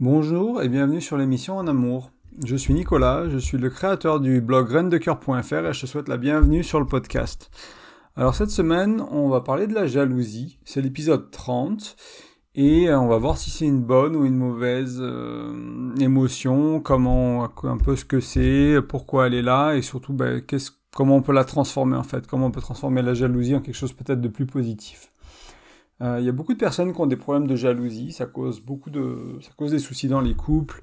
Bonjour et bienvenue sur l'émission En Amour. Je suis Nicolas, je suis le créateur du blog graindecoeur.fr et je te souhaite la bienvenue sur le podcast. Alors cette semaine, on va parler de la jalousie. C'est l'épisode 30 et euh, on va voir si c'est une bonne ou une mauvaise euh, émotion, comment un peu ce que c'est, pourquoi elle est là et surtout ben, comment on peut la transformer en fait, comment on peut transformer la jalousie en quelque chose peut-être de plus positif. Euh, il y a beaucoup de personnes qui ont des problèmes de jalousie, ça cause beaucoup de, ça cause des soucis dans les couples.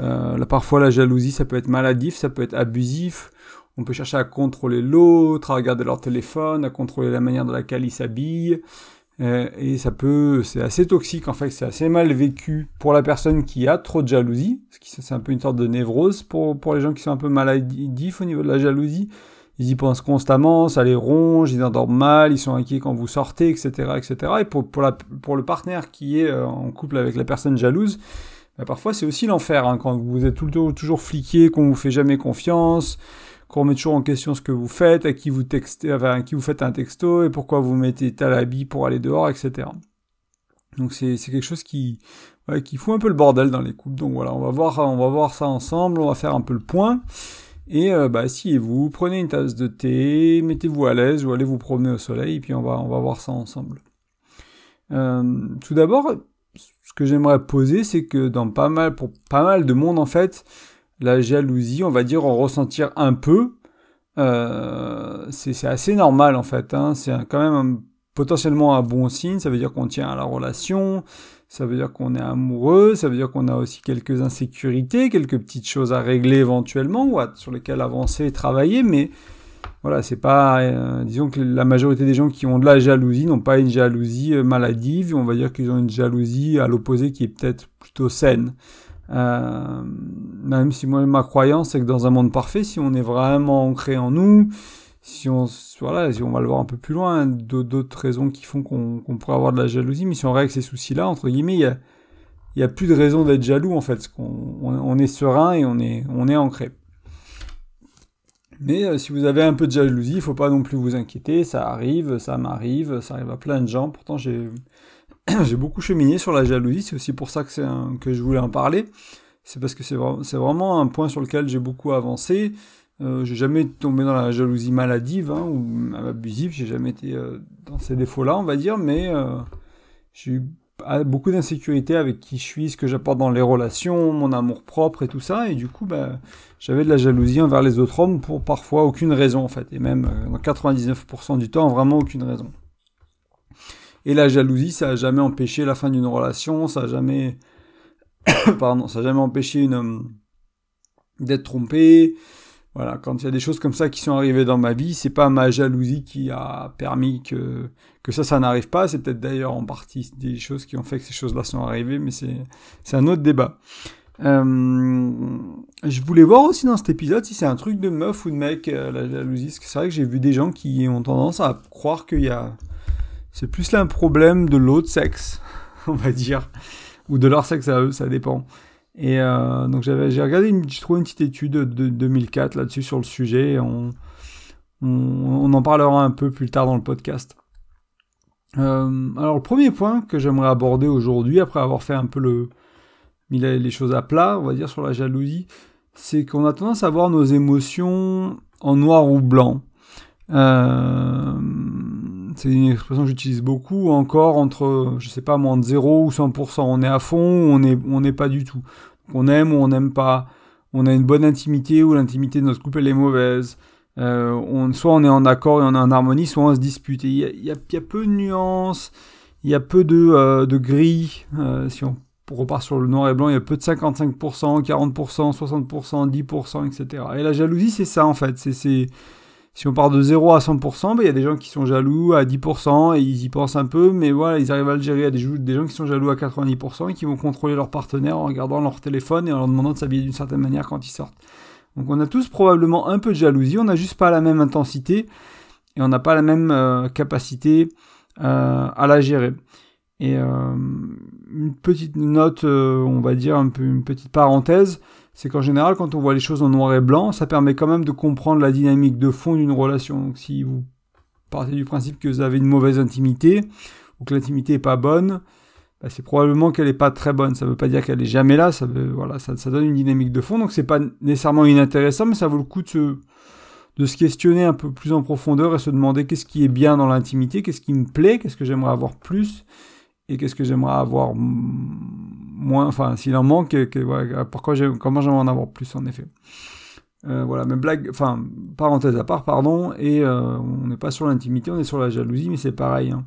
Euh, parfois, la jalousie, ça peut être maladif, ça peut être abusif. On peut chercher à contrôler l'autre, à regarder leur téléphone, à contrôler la manière dans laquelle ils s'habillent. Euh, et ça peut, c'est assez toxique en fait, c'est assez mal vécu pour la personne qui a trop de jalousie, c'est un peu une sorte de névrose pour, pour les gens qui sont un peu maladifs au niveau de la jalousie. Ils y pensent constamment, ça les ronge, ils endorment mal, ils sont inquiets quand vous sortez, etc., etc. Et pour, pour, la, pour le partenaire qui est euh, en couple avec la personne jalouse, bah, parfois c'est aussi l'enfer hein, quand vous êtes tout le temps toujours fliqué, qu'on vous fait jamais confiance, qu'on remet toujours en question ce que vous faites, à qui vous textez, à qui vous faites un texto et pourquoi vous mettez tel habit pour aller dehors, etc. Donc c'est quelque chose qui ouais, qui fout un peu le bordel dans les couples. Donc voilà, on va voir on va voir ça ensemble, on va faire un peu le point. Et euh, bah, asseyez-vous, prenez une tasse de thé, mettez-vous à l'aise ou allez vous promener au soleil, et puis on va, on va voir ça ensemble. Euh, tout d'abord, ce que j'aimerais poser, c'est que dans pas mal, pour pas mal de monde en fait, la jalousie, on va dire en ressentir un peu, euh, c'est assez normal en fait. Hein. C'est quand même potentiellement un bon signe, ça veut dire qu'on tient à la relation, ça veut dire qu'on est amoureux, ça veut dire qu'on a aussi quelques insécurités, quelques petites choses à régler éventuellement, ou sur lesquelles avancer et travailler, mais voilà, c'est pas, euh, disons que la majorité des gens qui ont de la jalousie n'ont pas une jalousie euh, maladive, on va dire qu'ils ont une jalousie à l'opposé qui est peut-être plutôt saine. Euh, même si moi ma croyance c'est que dans un monde parfait, si on est vraiment ancré en nous, si on, voilà, si on va le voir un peu plus loin, d'autres raisons qui font qu'on pourrait avoir de la jalousie, mais si on règle ces soucis-là, entre guillemets, il y a, plus de raison d'être jaloux en fait, on, on, est serein et on est, ancré. Mais euh, si vous avez un peu de jalousie, il faut pas non plus vous inquiéter, ça arrive, ça m'arrive, ça arrive à plein de gens. Pourtant, j'ai beaucoup cheminé sur la jalousie, c'est aussi pour ça que je voulais en parler. C'est parce que c'est vraiment un point sur lequel j'ai beaucoup avancé. Euh, j'ai jamais tombé dans la jalousie maladive hein, ou abusive, j'ai jamais été euh, dans ces défauts-là, on va dire, mais euh, j'ai eu beaucoup d'insécurité avec qui je suis, ce que j'apporte dans les relations, mon amour propre et tout ça, et du coup, bah, j'avais de la jalousie envers les autres hommes pour parfois aucune raison en fait, et même dans 99% du temps, vraiment aucune raison. Et la jalousie, ça a jamais empêché la fin d'une relation, ça a jamais, pardon, ça a jamais empêché une d'être trompé, voilà, quand il y a des choses comme ça qui sont arrivées dans ma vie, c'est pas ma jalousie qui a permis que, que ça, ça n'arrive pas. C'est peut-être d'ailleurs en partie des choses qui ont fait que ces choses-là sont arrivées, mais c'est, un autre débat. Euh, je voulais voir aussi dans cet épisode si c'est un truc de meuf ou de mec, euh, la jalousie. Parce que c'est vrai que j'ai vu des gens qui ont tendance à croire qu'il y a. C'est plus là un problème de l'autre sexe, on va dire. Ou de leur sexe à eux, ça dépend. Et euh, donc j'avais, j'ai regardé, trouvé une petite étude de 2004 là-dessus sur le sujet. on, on, en parlera un peu plus tard dans le podcast. Euh, alors le premier point que j'aimerais aborder aujourd'hui, après avoir fait un peu le mis les choses à plat, on va dire sur la jalousie, c'est qu'on a tendance à voir nos émotions en noir ou blanc. Euh, c'est une expression que j'utilise beaucoup, encore entre, je sais pas, moins de 0 ou 100%. On est à fond ou on n'est on est pas du tout. On aime ou on n'aime pas. On a une bonne intimité ou l'intimité de notre couple elle est mauvaise. Euh, on, soit on est en accord et on est en harmonie, soit on se dispute. Il y a, peu de nuances, il y a peu de, euh, de gris. Euh, si on repart sur le noir et blanc, il y a peu de 55%, 40%, 60%, 10%, etc. Et la jalousie, c'est ça en fait. C'est si on part de 0 à 100%, ben, il y a des gens qui sont jaloux à 10% et ils y pensent un peu, mais voilà, ils arrivent à le gérer. A des, des gens qui sont jaloux à 90% et qui vont contrôler leur partenaire en regardant leur téléphone et en leur demandant de s'habiller d'une certaine manière quand ils sortent. Donc on a tous probablement un peu de jalousie, on n'a juste pas la même intensité et on n'a pas la même euh, capacité euh, à la gérer. Et euh, une petite note, on va dire un peu une petite parenthèse, c'est qu'en général, quand on voit les choses en noir et blanc, ça permet quand même de comprendre la dynamique de fond d'une relation. Donc si vous partez du principe que vous avez une mauvaise intimité, ou que l'intimité est pas bonne, bah, c'est probablement qu'elle n'est pas très bonne. Ça ne veut pas dire qu'elle est jamais là. Ça, donne une dynamique de fond. Donc c'est pas nécessairement inintéressant, mais ça vaut le coup de se, de se questionner un peu plus en profondeur et se demander qu'est-ce qui est bien dans l'intimité, qu'est-ce qui me plaît, qu'est-ce que j'aimerais avoir plus et qu'est-ce que j'aimerais avoir moins. Enfin, s'il en manque, pourquoi comment j'aimerais en avoir plus en effet. Euh, voilà, mais blague, enfin, parenthèse à part, pardon, et euh, on n'est pas sur l'intimité, on est sur la jalousie, mais c'est pareil. Hein.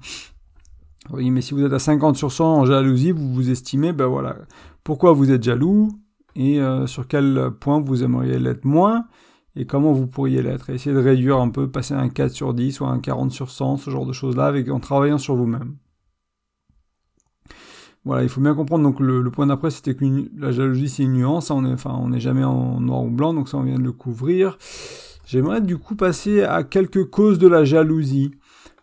Mais si vous êtes à 50 sur 100 en jalousie, vous vous estimez, ben voilà, pourquoi vous êtes jaloux et euh, sur quel point vous aimeriez l'être moins et comment vous pourriez l'être? Essayez de réduire un peu, passer un 4 sur 10 ou un 40 sur 100, ce genre de choses-là, avec, en travaillant sur vous-même. Voilà, il faut bien comprendre. Donc le, point d'après, c'était que la jalousie, c'est une nuance. on est, enfin, on n'est jamais en noir ou blanc, donc ça, on vient de le couvrir. J'aimerais du coup passer à quelques causes de la jalousie.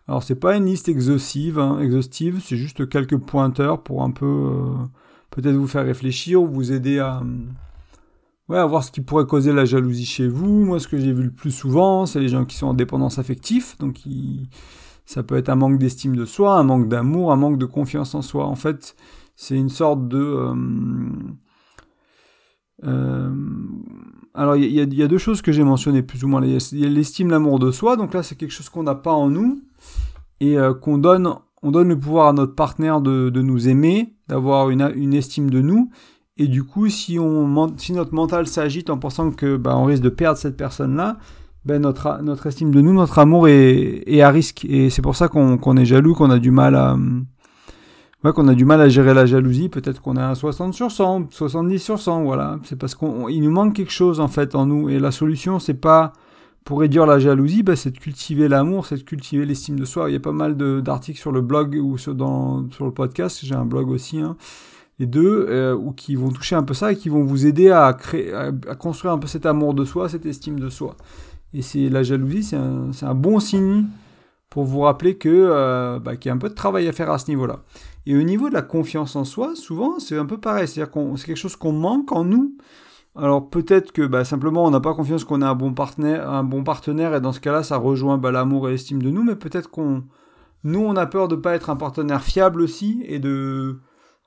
Alors c'est pas une liste exhaustive, hein, exhaustive, c'est juste quelques pointeurs pour un peu euh, peut-être vous faire réfléchir ou vous aider à, ouais, à voir ce qui pourrait causer la jalousie chez vous. Moi, ce que j'ai vu le plus souvent, c'est les gens qui sont en dépendance affective, donc ça peut être un manque d'estime de soi, un manque d'amour, un manque de confiance en soi. En fait, c'est une sorte de euh, euh, alors il y, a deux choses que j'ai mentionnées plus ou moins. Il y a l'estime, l'amour de soi. Donc là, c'est quelque chose qu'on n'a pas en nous et euh, qu'on donne, on donne le pouvoir à notre partenaire de, nous aimer, d'avoir une, une, estime de nous. Et du coup, si, on, si notre mental s'agite en pensant que bah, on risque de perdre cette personne-là, ben notre, notre estime de nous, notre amour est, est à risque. Et c'est pour ça qu'on est jaloux, qu'on a du mal à, ouais, qu'on a du mal à gérer la jalousie. Peut-être qu'on a un 60 sur 100, 70 sur 100, voilà. C'est parce qu'il nous manque quelque chose en fait en nous. Et la solution, c'est pas pour réduire la jalousie, bah, c'est de cultiver l'amour, c'est de cultiver l'estime de soi. Il y a pas mal d'articles sur le blog ou sur, dans, sur le podcast, j'ai un blog aussi, hein, les deux, euh, ou qui vont toucher un peu ça et qui vont vous aider à, créer, à, construire un peu cet amour de soi, cette estime de soi. Et c'est la jalousie, c'est un, bon signe pour vous rappeler que euh, bah, qu'il y a un peu de travail à faire à ce niveau-là. Et au niveau de la confiance en soi, souvent c'est un peu pareil, c'est-à-dire qu'on c'est quelque chose qu'on manque en nous. Alors peut-être que bah, simplement on n'a pas confiance qu'on a un bon partenaire, un bon partenaire et dans ce cas-là ça rejoint bah, l'amour et l'estime de nous, mais peut-être qu'on nous on a peur de pas être un partenaire fiable aussi et de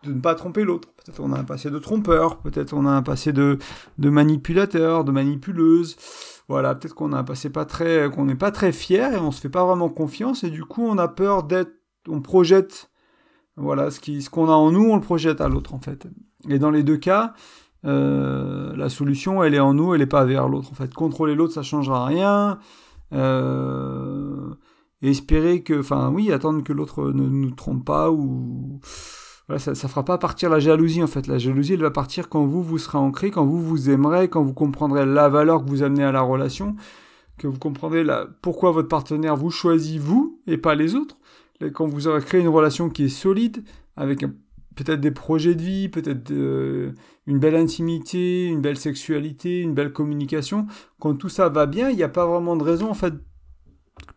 de ne pas tromper l'autre. Peut-être on a un passé de trompeur, peut-être on a un passé de de manipulateur, de manipuleuse. Voilà, peut-être qu'on a passé pas très qu'on n'est pas très fier et on se fait pas vraiment confiance et du coup on a peur d'être on projette voilà ce qui ce qu'on a en nous on le projette à l'autre en fait. Et dans les deux cas, euh, la solution, elle est en nous, elle n'est pas vers l'autre. En fait, contrôler l'autre, ça changera rien. Euh, espérer que, enfin, oui, attendre que l'autre ne nous trompe pas ou voilà, ça, ça fera pas partir la jalousie en fait. La jalousie, elle va partir quand vous vous serez ancré, quand vous vous aimerez, quand vous comprendrez la valeur que vous amenez à la relation, que vous comprendrez la, pourquoi votre partenaire vous choisit vous et pas les autres. Quand vous aurez créé une relation qui est solide, avec peut-être des projets de vie, peut-être euh, une belle intimité, une belle sexualité, une belle communication. Quand tout ça va bien, il n'y a pas vraiment de raison en fait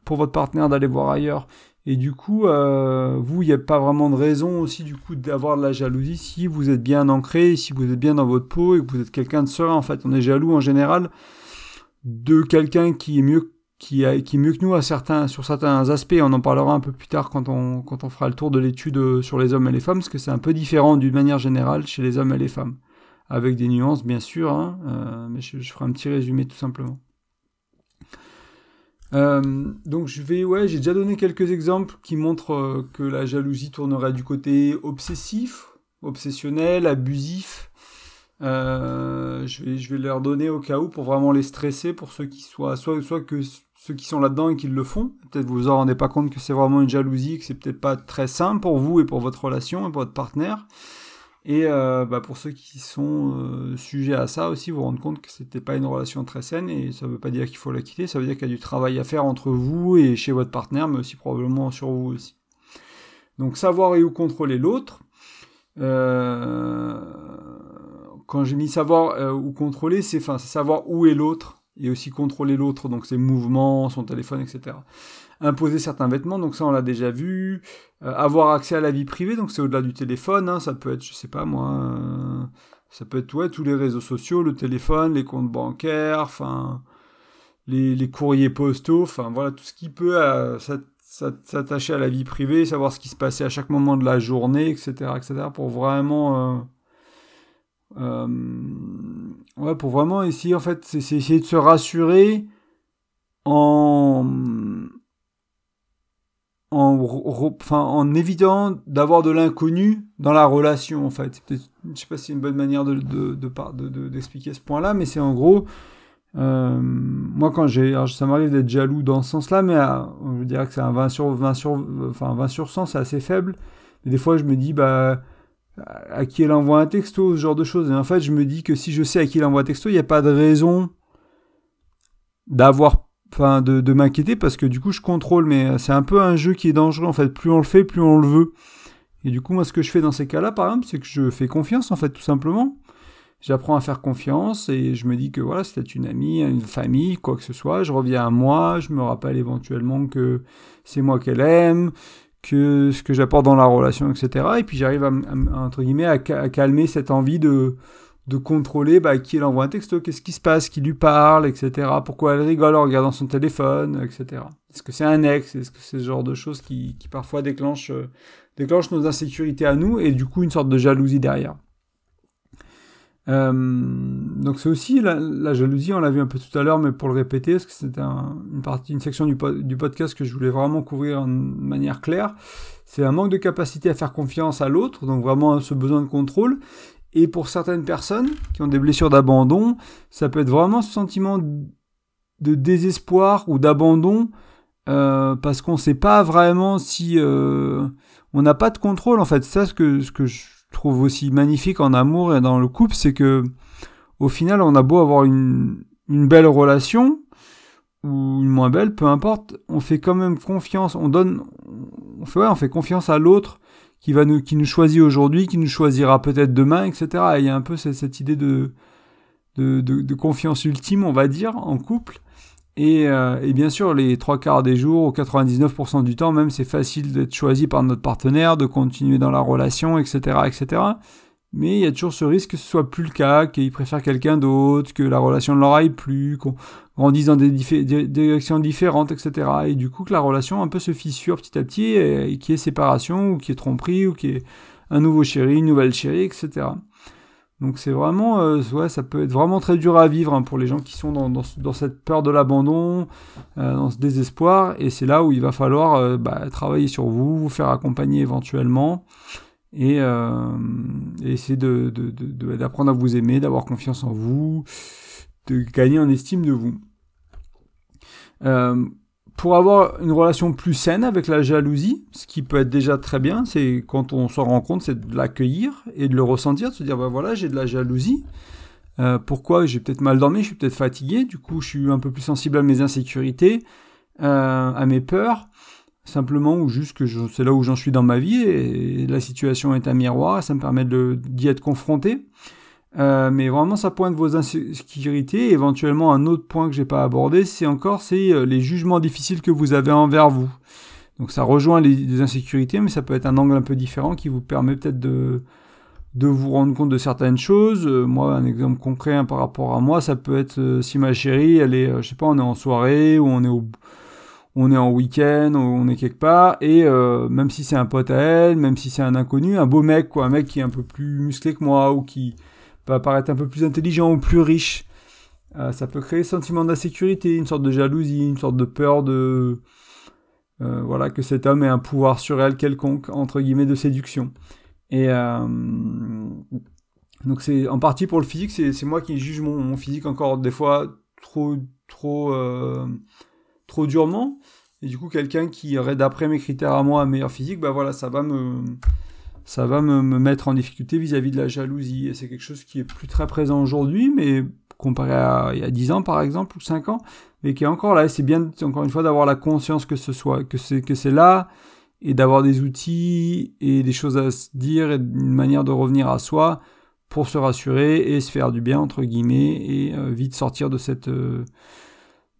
pour votre partenaire d'aller voir ailleurs. Et du coup, euh, vous, il n'y a pas vraiment de raison aussi du coup d'avoir de la jalousie si vous êtes bien ancré, si vous êtes bien dans votre peau et que vous êtes quelqu'un de serein. En fait, on est jaloux en général de quelqu'un qui est mieux qui, qui est mieux que nous à certains, sur certains aspects. On en parlera un peu plus tard quand on, quand on fera le tour de l'étude sur les hommes et les femmes, parce que c'est un peu différent d'une manière générale chez les hommes et les femmes avec des nuances bien sûr, hein, euh, mais je, ferai un petit résumé tout simplement. Euh, donc je vais, ouais, j'ai déjà donné quelques exemples qui montrent euh, que la jalousie tournerait du côté obsessif, obsessionnel, abusif. je, vais, je vais leur donner au cas où pour vraiment les stresser, pour ceux qui soient, soit, que ceux qui sont là-dedans et qui le font. Peut-être vous vous en rendez pas compte que c'est vraiment une jalousie, que c'est peut-être pas très simple pour vous et pour votre relation et pour votre partenaire. Et euh, bah pour ceux qui sont euh, sujets à ça aussi, vous vous rendez compte que c'était pas une relation très saine et ça veut pas dire qu'il faut la quitter, ça veut dire qu'il y a du travail à faire entre vous et chez votre partenaire, mais aussi probablement sur vous aussi. Donc savoir et où contrôler l'autre. Euh, quand j'ai mis savoir où contrôler, c'est savoir où est l'autre et aussi contrôler l'autre, donc ses mouvements, son téléphone, etc imposer certains vêtements, donc ça on l'a déjà vu. Euh, avoir accès à la vie privée, donc c'est au-delà du téléphone, hein, ça peut être, je sais pas moi, euh, ça peut être ouais, tous les réseaux sociaux, le téléphone, les comptes bancaires, enfin les, courriers postaux, enfin voilà, tout ce qui peut, euh, s'attacher à la vie privée, savoir ce qui se passait à chaque moment de la journée, etc., etc., pour vraiment, ouais, pour vraiment essayer, en fait, c'est essayer de se rassurer en, en, évitant d'avoir de l'inconnu dans la relation, en fait. Je sais pas si c'est une bonne manière de, de, de, d'expliquer ce point-là, mais c'est en gros, euh, moi, quand j'ai, ça m'arrive d'être jaloux dans ce sens-là, mais je dirais que c'est un 20 sur 20 sur, enfin 20 sur 100, c'est assez faible. Mais des fois, je me dis, bah, à qui elle envoie un texto, ce genre de choses. Et en fait, je me dis que si je sais à qui elle envoie un texto, il n'y a pas de raison d'avoir, enfin, de, m'inquiéter parce que du coup, je contrôle. Mais c'est un peu un jeu qui est dangereux. En fait, plus on le fait, plus on le veut. Et du coup, moi, ce que je fais dans ces cas-là, par exemple, c'est que je fais confiance, en fait, tout simplement j'apprends à faire confiance et je me dis que voilà, c'est une amie, une famille, quoi que ce soit. Je reviens à moi, je me rappelle éventuellement que c'est moi qu'elle aime, que ce que j'apporte dans la relation, etc. Et puis j'arrive à, entre guillemets à, calmer cette envie de de contrôler bah, qui elle envoie un texto, qu'est-ce qui se passe, qui lui parle, etc. Pourquoi elle rigole en regardant son téléphone, etc. Est-ce que c'est un ex? Est-ce que c'est ce genre de choses qui, qui parfois euh, déclenchent nos insécurités à nous et du coup une sorte de jalousie derrière euh, donc c'est aussi la, jalousie, on l'a vu un peu tout à l'heure, mais pour le répéter, parce que c'était une partie, une section du, du, podcast que je voulais vraiment couvrir de manière claire. C'est un manque de capacité à faire confiance à l'autre, donc vraiment ce besoin de contrôle. Et pour certaines personnes qui ont des blessures d'abandon, ça peut être vraiment ce sentiment de désespoir ou d'abandon euh, parce qu'on ne sait pas vraiment si euh, on n'a pas de contrôle en fait. Ça ce que ce que je trouve aussi magnifique en amour et dans le couple, c'est que au final, on a beau avoir une, une belle relation ou une moins belle, peu importe, on fait quand même confiance, on donne, on fait, ouais, on fait confiance à l'autre qui va nous, qui nous choisit aujourd'hui, qui nous choisira peut-être demain, etc. il y a un peu cette, idée de, de, confiance ultime, on va dire, en couple. Euh, et, bien sûr, les trois quarts des jours, ou 99% du temps même, c'est facile d'être choisi par notre partenaire, de continuer dans la relation, etc., etc. Mais il y a toujours ce risque que ce soit plus le cas, qu'il préfère quelqu'un d'autre, que la relation ne leur aille plus, qu'on grandisse dans des, directions différentes, etc. Et du coup, que la relation un peu se fissure petit à petit, et, qu'il y ait séparation, ou qu'il y ait tromperie, ou qu'il y ait un nouveau chéri, une nouvelle chérie, etc. Donc c'est vraiment, euh, ouais, ça peut être vraiment très dur à vivre hein, pour les gens qui sont dans cette peur de l'abandon, euh, dans ce désespoir, et c'est là où il va falloir euh, bah, travailler sur vous, vous faire accompagner éventuellement, et, euh, essayer de, d'apprendre à vous aimer, d'avoir confiance en vous, de gagner en estime de vous. Euh, pour avoir une relation plus saine avec la jalousie, ce qui peut être déjà très bien, c'est quand on s'en rend compte, c'est de l'accueillir et de le ressentir, de se dire, bah voilà, j'ai de la jalousie. Euh, pourquoi? J'ai peut-être mal dormi, je suis peut-être fatigué, du coup je suis un peu plus sensible à mes insécurités, euh, à mes peurs, simplement ou juste que c'est là où j'en suis dans ma vie et la situation est un miroir, et ça me permet d'y être confronté. Euh, mais vraiment, ça pointe vos insécurités. Éventuellement, un autre point que j'ai pas abordé, c'est encore c'est euh, les jugements difficiles que vous avez envers vous. Donc ça rejoint les, insécurités, mais ça peut être un angle un peu différent qui vous permet peut-être de de vous rendre compte de certaines choses. Euh, moi, un exemple concret hein, par rapport à moi, ça peut être si ma chérie, elle est, je sais pas, on est en soirée ou on est au on est en week-end, on est quelque part, et même si c'est un pote à elle, même si c'est un inconnu, un beau mec, quoi, un mec qui est un peu plus musclé que moi, ou qui, peut paraître un peu plus intelligent ou plus riche. Euh, ça peut créer un sentiment d'insécurité, une sorte de jalousie, une sorte de peur de euh, voilà que cet homme ait un pouvoir sur elle quelconque entre guillemets de séduction. Et euh, donc c'est en partie pour le physique, c'est moi qui juge mon, physique encore des fois trop trop trop durement. Et du coup quelqu'un qui aurait d'après mes critères à moi un meilleur physique, bah voilà ça va me mettre en difficulté vis-à-vis de la jalousie. Et c'est quelque chose qui est plus très présent aujourd'hui, mais comparé à il y a 10 ans par exemple, ou 5 ans, mais qui est encore là. Et c'est bien, encore une fois, d'avoir la conscience que ce soit, que c'est, que c'est là, et d'avoir des outils et des choses à se dire, et une manière de revenir à soi pour se rassurer et se faire du bien, entre guillemets, et euh, vite sortir de cette... Euh,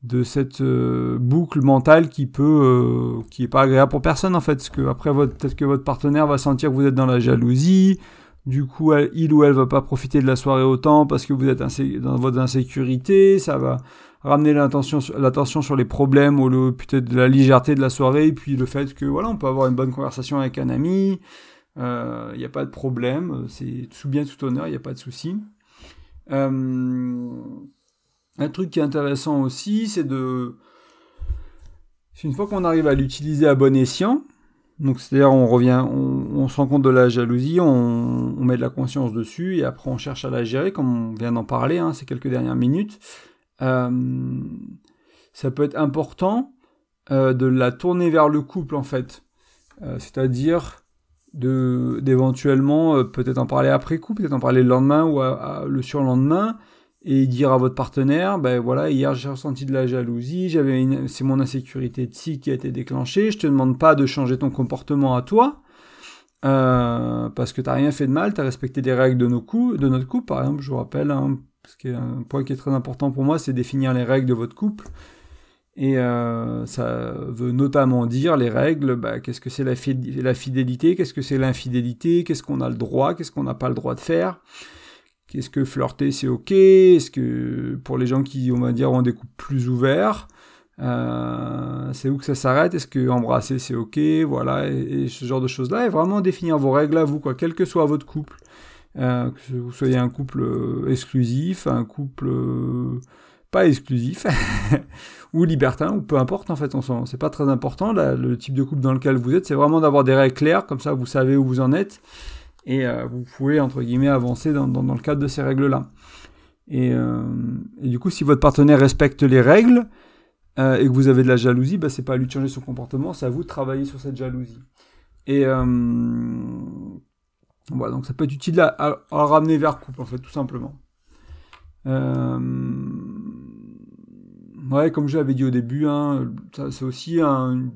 de cette euh, boucle mentale qui peut euh, qui est pas agréable pour personne en fait. Parce que après votre peut-être que votre partenaire va sentir que vous êtes dans la jalousie. Du coup il ou elle va pas profiter de la soirée autant parce que vous êtes dans votre insécurité. Ça va ramener l'attention l'attention sur les problèmes ou le peut-être de la légèreté de la soirée. Et puis le fait que voilà on peut avoir une bonne conversation avec un ami. Il euh, n'y a pas de problème. C'est tout bien tout honneur. Il n'y a pas de souci. Euh, un truc qui est intéressant aussi c'est de une fois qu'on arrive à l'utiliser à bon escient donc c'est-à-dire on revient, on, se rend compte de la jalousie, on, met de la conscience dessus et après on cherche à la gérer, comme on vient d'en parler hein, ces quelques dernières minutes. Euh, ça peut être important euh, de la tourner vers le couple en fait. Euh, c'est-à-dire d'éventuellement peut-être en parler après coup, peut-être en parler le lendemain ou le surlendemain et dire à votre partenaire ben voilà hier j'ai ressenti de la jalousie j'avais c'est mon insécurité de si qui a été déclenchée je te demande pas de changer ton comportement à toi parce que t'as rien fait de mal t'as respecté des règles de nos coups de notre couple par exemple je vous rappelle hein, ce qui est un point qui est très important pour moi, c'est définir les règles de votre couple. Et euh, ça veut notamment dire les règles, bah, qu'est-ce que c'est la, fidélité, qu'est-ce que c'est l'infidélité, qu'est-ce qu'on a le droit, qu'est-ce qu'on n'a pas le droit de faire, qu'est-ce que flirter c'est ok, est-ce que pour les gens qui, on va dire, ont des couples plus ouverts, euh, c'est où que ça s'arrête, est-ce que embrasser c'est ok, voilà, et, ce genre de choses-là, et vraiment définir vos règles à vous, quoi, quel que soit votre couple. Euh, que vous soyez un couple euh, exclusif, un couple pas exclusif, ou libertin, ou peu importe en fait, c'est pas très important, le type de couple dans lequel vous êtes, c'est vraiment d'avoir des règles claires, comme ça vous savez où vous en êtes, et vous pouvez entre guillemets avancer dans, dans, le cadre de ces règles-là. Et, et, du coup, si votre partenaire respecte les règles, et que vous avez de la jalousie, bah, c'est pas à lui de changer son comportement, c'est à vous de travailler sur cette jalousie. Et voilà, donc ça peut être utile à, ramener vers couple, en fait, tout simplement. Euh, ouais, comme je l'avais dit au début, hein, c'est aussi un...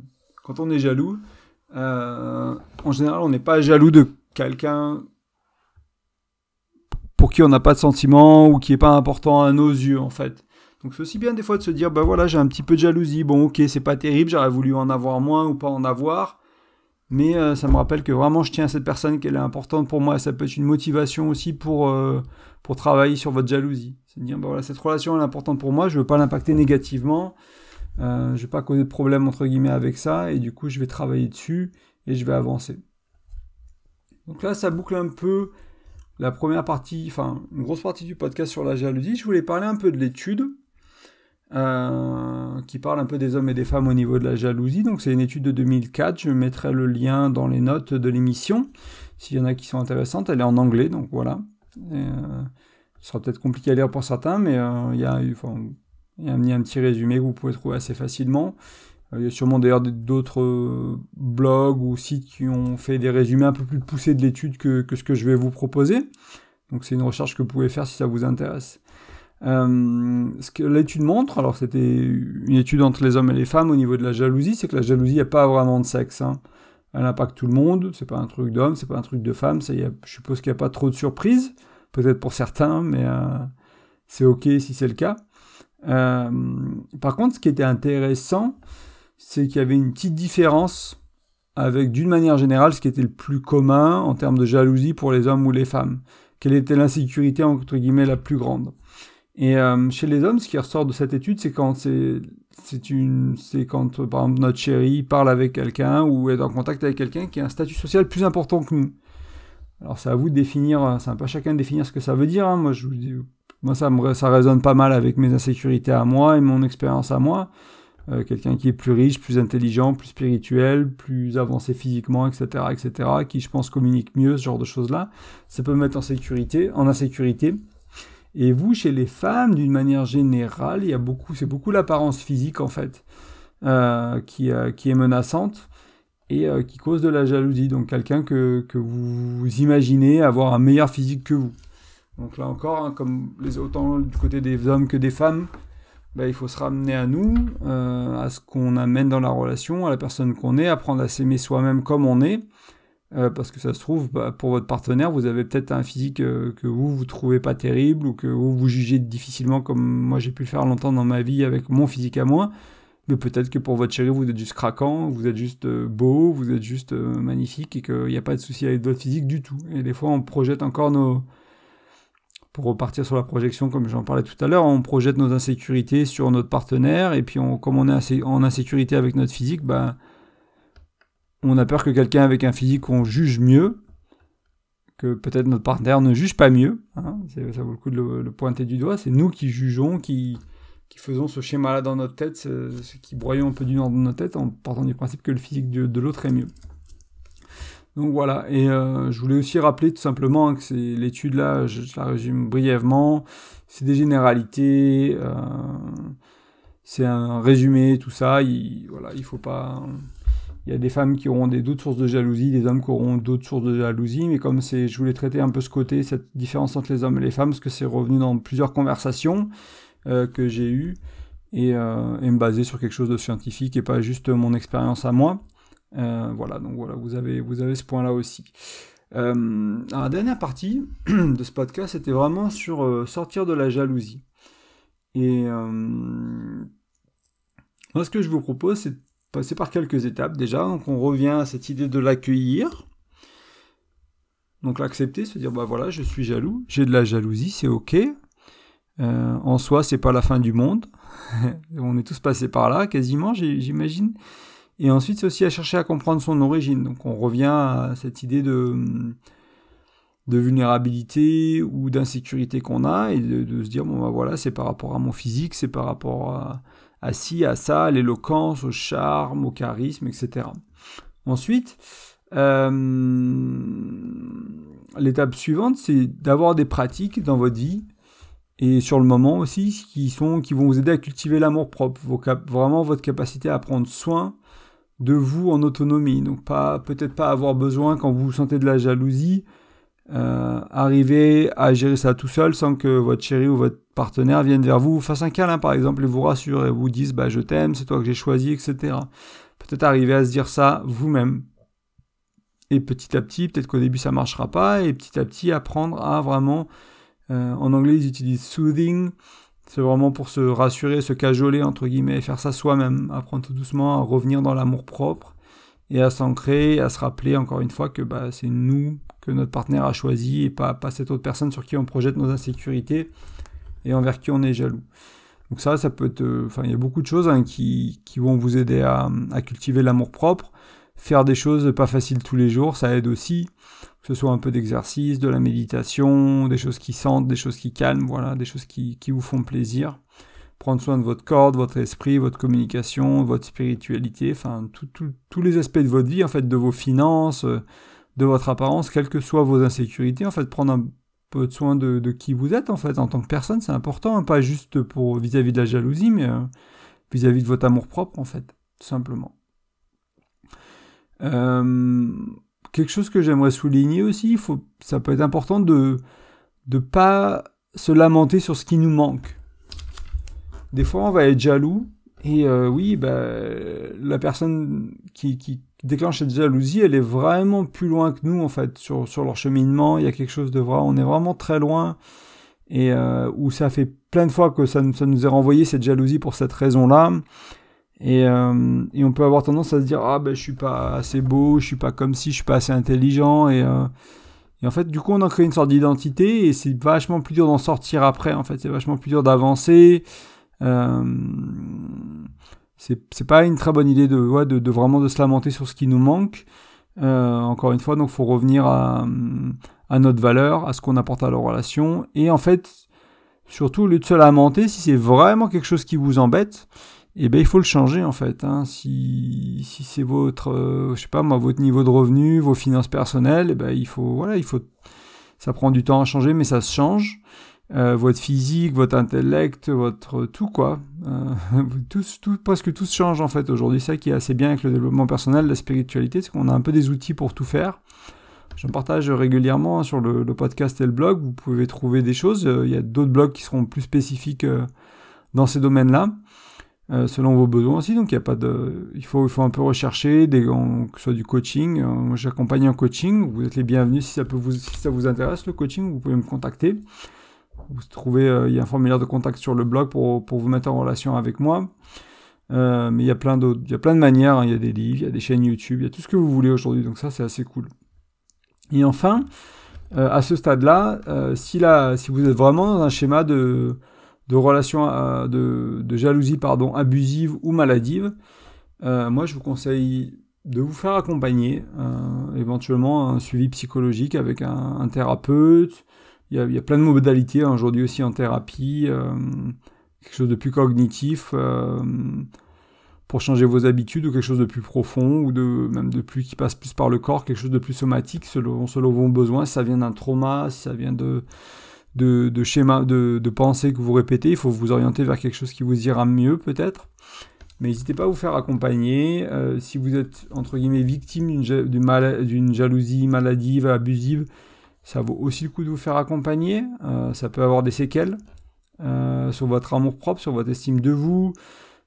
Quand on est jaloux, euh, en général, on n'est pas jaloux de quelqu'un pour qui on n'a pas de sentiment ou qui n'est pas important à nos yeux, en fait. Donc c'est aussi bien des fois de se dire, bah voilà, j'ai un petit peu de jalousie, bon ok, c'est pas terrible, j'aurais voulu en avoir moins ou pas en avoir, mais euh, ça me rappelle que vraiment je tiens à cette personne, qu'elle est importante pour moi. Ça peut être une motivation aussi pour, euh, pour travailler sur votre jalousie. C'est de dire, bah voilà, cette relation elle est importante pour moi, je ne veux pas l'impacter négativement, euh, je veux pas causer de problème entre guillemets avec ça, et du coup je vais travailler dessus et je vais avancer. Donc là, ça boucle un peu la première partie, enfin une grosse partie du podcast sur la jalousie. Je voulais parler un peu de l'étude. Euh, qui parle un peu des hommes et des femmes au niveau de la jalousie. Donc c'est une étude de 2004, je mettrai le lien dans les notes de l'émission, s'il y en a qui sont intéressantes, elle est en anglais, donc voilà. Euh, ce sera peut-être compliqué à lire pour certains, mais euh, il y, a, enfin, y, a un petit résumé que vous pouvez trouver assez facilement. Il y a sûrement d'ailleurs d'autres blogs ou sites qui ont fait des résumés un peu plus poussés de l'étude que, ce que je vais vous proposer. Donc c'est une recherche que vous pouvez faire si ça vous intéresse. Euh, ce que l'étude montre, alors c'était une étude entre les hommes et les femmes au niveau de la jalousie, c'est que la jalousie n'a pas vraiment de sexe. Hein. Elle impacte tout le monde, c'est pas un truc d'homme, c'est pas un truc de femme, je suppose qu'il n'y a pas trop de surprises, peut-être pour certains, mais euh, c'est ok si c'est le cas. Euh, par contre, ce qui était intéressant, c'est qu'il y avait une petite différence avec, d'une manière générale, ce qui était le plus commun en termes de jalousie pour les hommes ou les femmes. Quelle était l'insécurité, entre guillemets, la plus grande et euh, chez les hommes, ce qui ressort de cette étude, c'est quand c'est c'est une quand par exemple notre chérie parle avec quelqu'un ou est en contact avec quelqu'un qui a un statut social plus important que nous. Alors c'est à vous de définir, c'est un peu chacun de définir ce que ça veut dire. Hein. Moi moi ça me ça résonne pas mal avec mes insécurités à moi et mon expérience à moi. Euh, quelqu'un qui est plus riche, plus intelligent, plus spirituel, plus avancé physiquement, etc., etc., qui je pense communique mieux, ce genre de choses-là, ça peut me mettre en sécurité, en insécurité. Et vous, chez les femmes, d'une manière générale, il y a beaucoup, c'est beaucoup l'apparence physique en fait euh, qui, euh, qui, est menaçante et qui cause de la jalousie. Donc quelqu'un que, que, vous imaginez avoir un meilleur physique que vous. Donc là encore, hein, comme les, autant du côté des hommes que des femmes, bah, il faut se ramener à nous, à ce qu'on amène dans la relation, à la personne qu'on est, apprendre à s'aimer soi-même comme on est, euh, parce que ça se trouve, bah, pour votre partenaire, vous avez peut-être un physique euh, que vous, vous trouvez pas terrible ou que vous, vous jugez difficilement comme moi j'ai pu le faire longtemps dans ma vie avec mon physique à moi. Mais peut-être que pour votre chérie, vous êtes juste craquant, vous êtes juste euh, beau, vous êtes juste magnifique et qu'il n'y a pas de souci avec votre physique du tout. Et des fois, on projette encore nos... pour repartir sur la projection, comme j'en parlais tout à l'heure, on projette nos insécurités sur notre partenaire, et puis on, comme on est en insécurité avec notre physique, bah, on a peur que quelqu'un avec un physique qu'on juge mieux, que peut-être notre partenaire ne juge pas mieux, hein, ça vaut le coup de le, pointer du doigt, c'est nous qui jugeons, qui, qui faisons ce schéma-là dans notre tête, ce, qui broyons un peu du nord dans notre tête en partant du principe que le physique de l'autre est mieux. Donc voilà, et euh, je voulais aussi rappeler tout simplement que c'est l'étude là, je, la résume brièvement, c'est des généralités, euh, c'est un résumé, tout ça, il, voilà, il faut pas... Il y a des femmes qui auront d'autres sources de jalousie, des hommes qui auront d'autres sources de jalousie, mais comme c'est, je voulais traiter un peu ce côté, cette différence entre les hommes et les femmes, parce que c'est revenu dans plusieurs conversations euh, que j'ai eues, et, et me baser sur quelque chose de scientifique et pas juste mon expérience à moi. Euh, voilà, donc voilà, vous avez, vous avez ce point-là aussi. Euh, la dernière partie de ce podcast, c'était vraiment sur euh, sortir de la jalousie. Et moi, ce que je vous propose, c'est de passer par quelques étapes déjà. Donc, on revient à cette idée de l'accueillir. Donc, l'accepter, se dire, bah voilà, je suis jaloux, j'ai de la jalousie, c'est ok. en soi, c'est pas la fin du monde. on est tous passés par là, quasiment, j'imagine. Et ensuite, c'est aussi à chercher à comprendre son origine. Donc on revient à cette idée de, de vulnérabilité ou d'insécurité qu'on a et de, se dire, bon ben voilà, c'est par rapport à mon physique, c'est par rapport à, à ci, à ça, à l'éloquence, au charme, au charisme, etc. Ensuite, euh, l'étape suivante, c'est d'avoir des pratiques dans votre vie et sur le moment aussi qui, sont, qui vont vous aider à cultiver l'amour propre, vraiment votre capacité à prendre soin de vous en autonomie. Donc pas peut-être pas avoir besoin quand vous sentez de la jalousie, euh, arriver à gérer ça tout seul sans que votre chéri ou votre partenaire vienne vers vous, fasse un câlin par exemple et vous rassure et vous dise bah je t'aime, c'est toi que j'ai choisi, etc. Peut-être arriver à se dire ça vous-même. Et petit à petit, peut-être qu'au début ça marchera pas, et petit à petit apprendre à vraiment, euh, en anglais ils utilisent soothing, c'est vraiment pour se rassurer, se cajoler, entre guillemets, faire ça soi-même, apprendre tout doucement à revenir dans l'amour propre et à s'ancrer, à se rappeler encore une fois que bah, c'est nous que notre partenaire a choisi et pas, pas cette autre personne sur qui on projette nos insécurités et envers qui on est jaloux. Donc ça, ça peut être... Euh, enfin, il y a beaucoup de choses hein, qui, qui, vont vous aider à, à cultiver l'amour propre. Faire des choses pas faciles tous les jours, ça aide aussi que ce soit un peu d'exercice, de la méditation, des choses qui sentent, des choses qui calment, voilà, des choses qui, qui vous font plaisir. Prendre soin de votre corps, de votre esprit, votre communication, votre spiritualité, enfin tous les aspects de votre vie, en fait, de vos finances, euh, de votre apparence, quelles que soient vos insécurités, en fait, prendre un peu de soin de, de qui vous êtes, en fait, en tant que personne, c'est important, hein, pas juste pour vis-à-vis de la jalousie, mais euh, vis-à-vis -vis de votre amour propre, en fait, tout simplement. Euh, quelque chose que j'aimerais souligner aussi, faut, ça peut être important de ne pas se lamenter sur ce qui nous manque. Des fois, on va être jaloux, et euh, oui, bah, la personne qui, qui, déclenche cette jalousie, elle est vraiment plus loin que nous, en fait, sur, sur leur cheminement. Il y a quelque chose de vrai, on est vraiment très loin, et euh, où ça fait plein de fois que ça, ça nous est renvoyé cette jalousie pour cette raison-là. Euh, et, on peut avoir tendance à se dire ah ben je suis pas assez beau, je suis pas comme si, je suis pas assez intelligent et, euh, et en fait du coup on en crée une sorte d'identité et c'est vachement plus dur d'en sortir après en fait c'est vachement plus dur d'avancer. Euh, c'est pas une très bonne idée de, ouais, de, vraiment de se lamenter sur ce qui nous manque. Euh, encore une fois donc faut revenir à, à notre valeur, à ce qu'on apporte à la relation et en fait surtout au lieu de se lamenter si c'est vraiment quelque chose qui vous embête eh ben il faut le changer en fait. Hein. Si, si c'est votre, euh, je sais pas moi, votre niveau de revenu, vos finances personnelles, eh ben il faut, voilà, il faut, ça prend du temps à changer, mais ça se change. Euh, votre physique, votre intellect, votre tout quoi, euh, tout, tout, presque tout se change en fait aujourd'hui. Ça qui est assez bien avec le développement personnel, la spiritualité, c'est qu'on a un peu des outils pour tout faire. J'en partage régulièrement sur le, le, podcast et le blog. Vous pouvez trouver des choses. Il y a d'autres blogs qui seront plus spécifiques dans ces domaines-là. Euh, selon vos besoins aussi. Donc il y a pas de, il faut, il faut un peu rechercher, des, que ce soit du coaching. Euh, moi j'accompagne en coaching. Vous êtes les bienvenus si ça peut vous, si ça vous intéresse le coaching, vous pouvez me contacter. Vous trouvez, euh, il y a un formulaire de contact sur le blog pour, pour vous mettre en relation avec moi. mais il y a plein d'autres, il y a plein de manières. Hein. Il y a des livres, il y a des chaînes YouTube, il y a tout ce que vous voulez aujourd'hui. Donc ça c'est assez cool. Et enfin, à ce stade-là, si, si vous êtes vraiment dans un schéma de, de relation de, de, jalousie pardon, abusive ou maladive, moi je vous conseille de vous faire accompagner, éventuellement un suivi psychologique avec un, thérapeute. Il y, a, plein de modalités hein, aujourd'hui aussi en thérapie, quelque chose de plus cognitif pour changer vos habitudes ou quelque chose de plus profond ou de même de plus qui passe plus par le corps, quelque chose de plus somatique selon, selon vos besoins. Ça vient d'un trauma, ça vient de de, de schémas, de, de que vous répétez, il faut vous orienter vers quelque chose qui vous ira mieux peut-être. Mais n'hésitez pas à vous faire accompagner. Euh, si vous êtes, entre guillemets, victime d'une jalousie maladive, abusive, ça vaut aussi le coup de vous faire accompagner. Euh, ça peut avoir des séquelles euh, sur votre amour propre, sur votre estime de vous,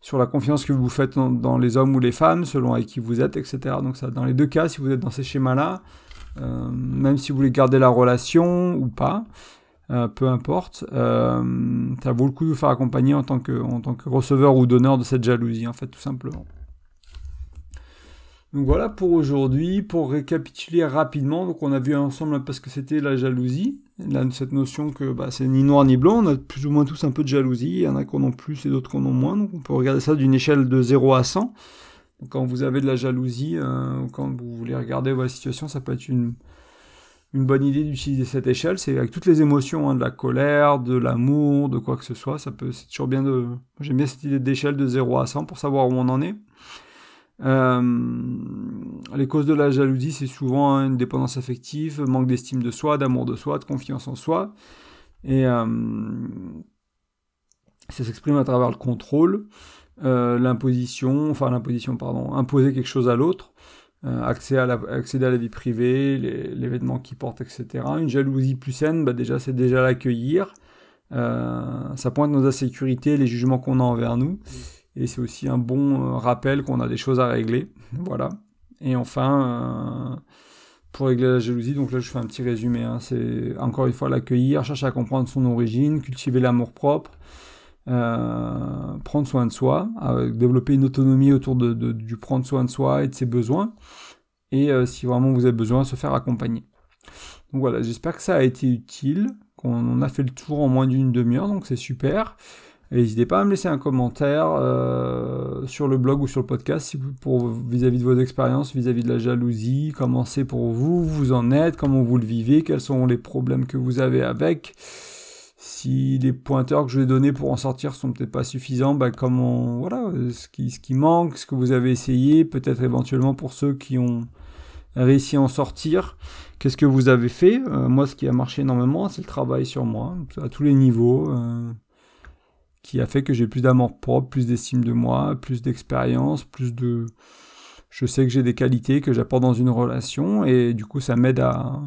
sur la confiance que vous faites dans, les hommes ou les femmes, selon avec qui vous êtes, etc. Donc ça, dans les deux cas, si vous êtes dans ces schémas-là, même si vous voulez garder la relation ou pas, euh, peu importe, euh, ça vaut le coup de vous faire accompagner en tant que, en tant que receveur ou donneur de cette jalousie, en fait, tout simplement. Donc voilà pour aujourd'hui. Pour récapituler rapidement, donc on a vu ensemble parce que c'était la jalousie, cette notion que bah, c'est ni noir ni blanc, on a plus ou moins tous un peu de jalousie, il y en a qui en plus et d'autres qui en moins, donc on peut regarder ça d'une échelle de 0 à 100. Donc quand vous avez de la jalousie, euh, quand vous voulez regarder votre situation, ça peut être une, une bonne idée d'utiliser cette échelle, c'est avec toutes les émotions, hein, de la colère, de l'amour, de quoi que ce soit, ça peut, c'est toujours bien de... J'aime bien cette idée d'échelle de 0 à 100 pour savoir où on en est. Euh, les causes de la jalousie, c'est souvent une dépendance affective, manque d'estime de soi, d'amour de soi, de confiance en soi. Et euh, ça s'exprime à travers le contrôle, euh, l'imposition, enfin l'imposition, pardon, imposer quelque chose à l'autre, accéder, à la, accéder à la vie privée, l'événement qui porte, etc. Une jalousie plus saine, bah déjà c'est déjà l'accueillir. ça pointe nos insécurités, les jugements qu'on a envers nous. Et c'est aussi un bon euh, rappel qu'on a des choses à régler. Voilà. Et enfin, euh, pour régler la jalousie, donc là je fais un petit résumé, hein. c'est encore une fois l'accueillir, chercher à comprendre son origine, cultiver l'amour propre, euh, prendre soin de soi, développer une autonomie autour de, du prendre soin de soi et de ses besoins, et si vraiment vous avez besoin, se faire accompagner. Donc voilà, j'espère que ça a été utile, qu'on a fait le tour en moins d'une demi-heure, donc c'est super. N'hésitez pas à me laisser un commentaire euh, sur le blog ou sur le podcast vis-à-vis de vos expériences, vis-à-vis de la jalousie, comment c'est pour vous, vous en êtes, comment vous le vivez, quels sont les problèmes que vous avez avec. Si les pointeurs que je vais donner pour en sortir sont peut-être pas suffisants, bah comment voilà, ce qui, ce qui manque, ce que vous avez essayé, peut-être éventuellement pour ceux qui ont réussi à en sortir. Qu'est-ce que vous avez fait? Euh, Moi, ce qui a marché énormément, c'est le travail sur moi, à tous les niveaux. Euh, qui a fait que j'ai plus d'amour propre, plus d'estime de moi, plus d'expérience, plus de... Je sais que j'ai des qualités que j'apporte dans une relation et du coup ça m'aide à,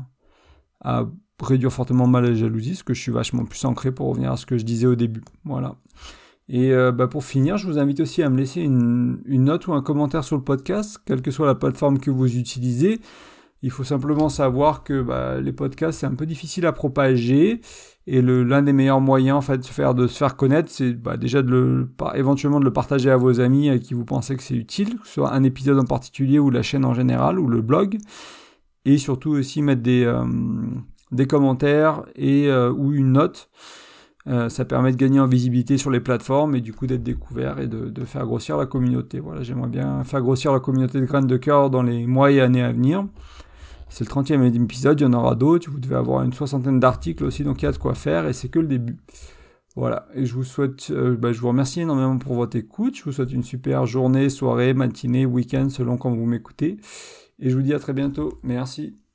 à réduire fortement mal la jalousie, parce que je suis vachement plus ancré pour revenir à ce que je disais au début. Voilà. Et euh, bah pour finir, je vous invite aussi à me laisser une, note ou un commentaire sur le podcast, quelle que soit la plateforme que vous utilisez. Il faut simplement savoir que bah, les podcasts, c'est un peu difficile à propager. Et l'un des meilleurs moyens en fait, de, se faire, connaître, c'est bah, déjà de le, éventuellement de le partager à vos amis à qui vous pensez que c'est utile, que ce soit un épisode en particulier ou la chaîne en général ou le blog. Et surtout aussi mettre des, euh, des commentaires et, euh, ou une note. Euh, ça permet de gagner en visibilité sur les plateformes et du coup d'être découvert et de, faire grossir la communauté. Voilà, j'aimerais bien faire grossir la communauté de graines de cœur dans les mois et années à venir. C'est le 30e épisode, il y en aura d'autres. Vous devez avoir une soixantaine d'articles aussi, donc il y a de quoi faire et c'est que le début. Voilà, et je vous souhaite, euh, bah, je vous remercie énormément pour votre écoute. Je vous souhaite une super journée, soirée, matinée, week-end, selon quand vous m'écoutez. Et je vous dis à très bientôt. Merci.